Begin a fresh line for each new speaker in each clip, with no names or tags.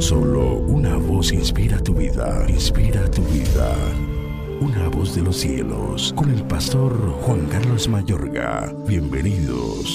Solo una voz inspira tu vida, inspira tu vida. Una voz de los cielos, con el pastor Juan Carlos Mayorga. Bienvenidos.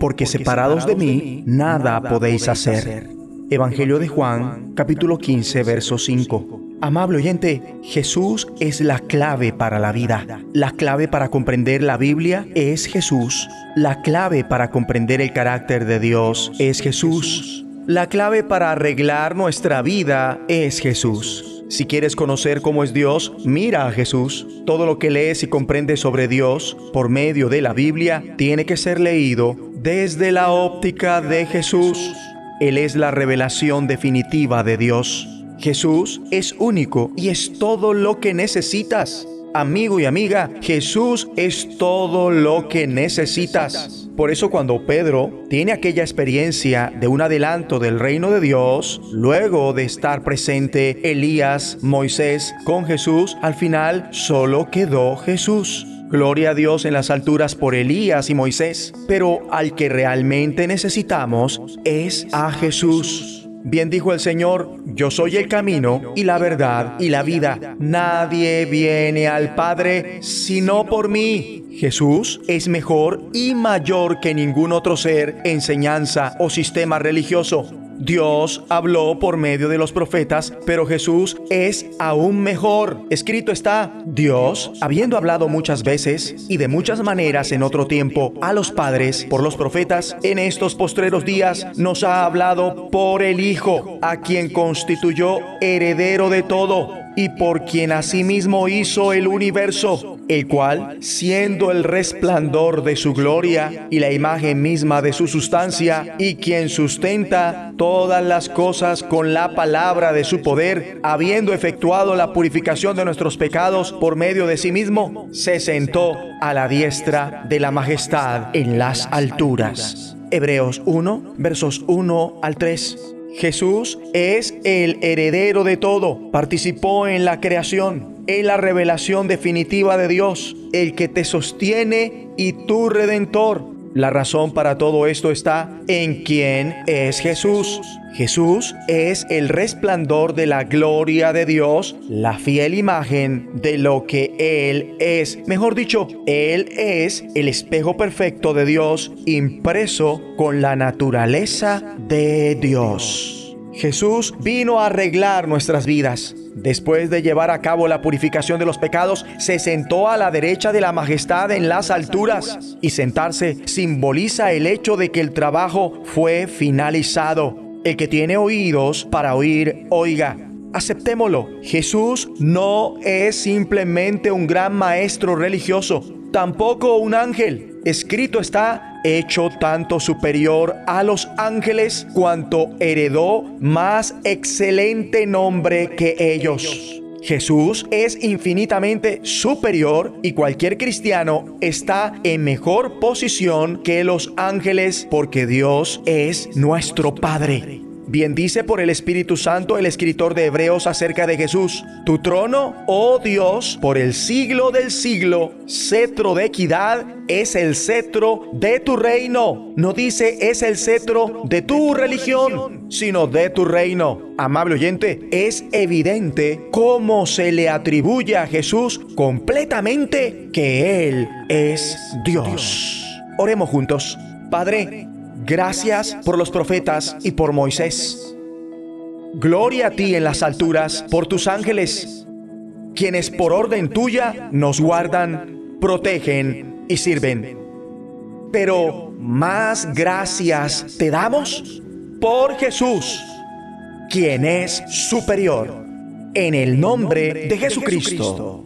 Porque separados de mí, nada podéis hacer. Evangelio de Juan, capítulo 15, verso 5. Amable oyente, Jesús es la clave para la vida. La clave para comprender la Biblia es Jesús. La clave para comprender el carácter de Dios es Jesús. La clave para arreglar nuestra vida es Jesús. Si quieres conocer cómo es Dios, mira a Jesús. Todo lo que lees y comprendes sobre Dios por medio de la Biblia tiene que ser leído desde la óptica de Jesús. Él es la revelación definitiva de Dios. Jesús es único y es todo lo que necesitas. Amigo y amiga, Jesús es todo lo que necesitas. Por eso cuando Pedro tiene aquella experiencia de un adelanto del reino de Dios, luego de estar presente Elías, Moisés con Jesús, al final solo quedó Jesús. Gloria a Dios en las alturas por Elías y Moisés, pero al que realmente necesitamos es a Jesús. Bien dijo el Señor, yo soy el camino y la verdad y la vida. Nadie viene al Padre sino por mí. Jesús es mejor y mayor que ningún otro ser, enseñanza o sistema religioso. Dios habló por medio de los profetas, pero Jesús es aún mejor. Escrito está, Dios, habiendo hablado muchas veces y de muchas maneras en otro tiempo a los padres por los profetas, en estos postreros días nos ha hablado por el Hijo, a quien constituyó heredero de todo y por quien asimismo hizo el universo, el cual, siendo el resplandor de su gloria y la imagen misma de su sustancia, y quien sustenta todas las cosas con la palabra de su poder, habiendo efectuado la purificación de nuestros pecados por medio de sí mismo, se sentó a la diestra de la majestad en las alturas. Hebreos 1, versos 1 al 3. Jesús es el heredero de todo, participó en la creación, en la revelación definitiva de Dios, el que te sostiene y tu redentor. La razón para todo esto está en quién es Jesús. Jesús es el resplandor de la gloria de Dios, la fiel imagen de lo que Él es. Mejor dicho, Él es el espejo perfecto de Dios impreso con la naturaleza de Dios. Jesús vino a arreglar nuestras vidas. Después de llevar a cabo la purificación de los pecados, se sentó a la derecha de la majestad en las alturas. Y sentarse simboliza el hecho de que el trabajo fue finalizado. El que tiene oídos para oír, oiga. Aceptémoslo. Jesús no es simplemente un gran maestro religioso, tampoco un ángel. Escrito está, hecho tanto superior a los ángeles cuanto heredó más excelente nombre que ellos. Jesús es infinitamente superior y cualquier cristiano está en mejor posición que los ángeles porque Dios es nuestro Padre. Bien dice por el Espíritu Santo el escritor de Hebreos acerca de Jesús. Tu trono, oh Dios, por el siglo del siglo, cetro de equidad, es el cetro de tu reino. No dice es el cetro de tu religión, sino de tu reino. Amable oyente, es evidente cómo se le atribuye a Jesús completamente que Él es Dios. Oremos juntos. Padre, Gracias por los profetas y por Moisés. Gloria a ti en las alturas por tus ángeles, quienes por orden tuya nos guardan, protegen y sirven. Pero más gracias te damos por Jesús, quien es superior, en el nombre de Jesucristo.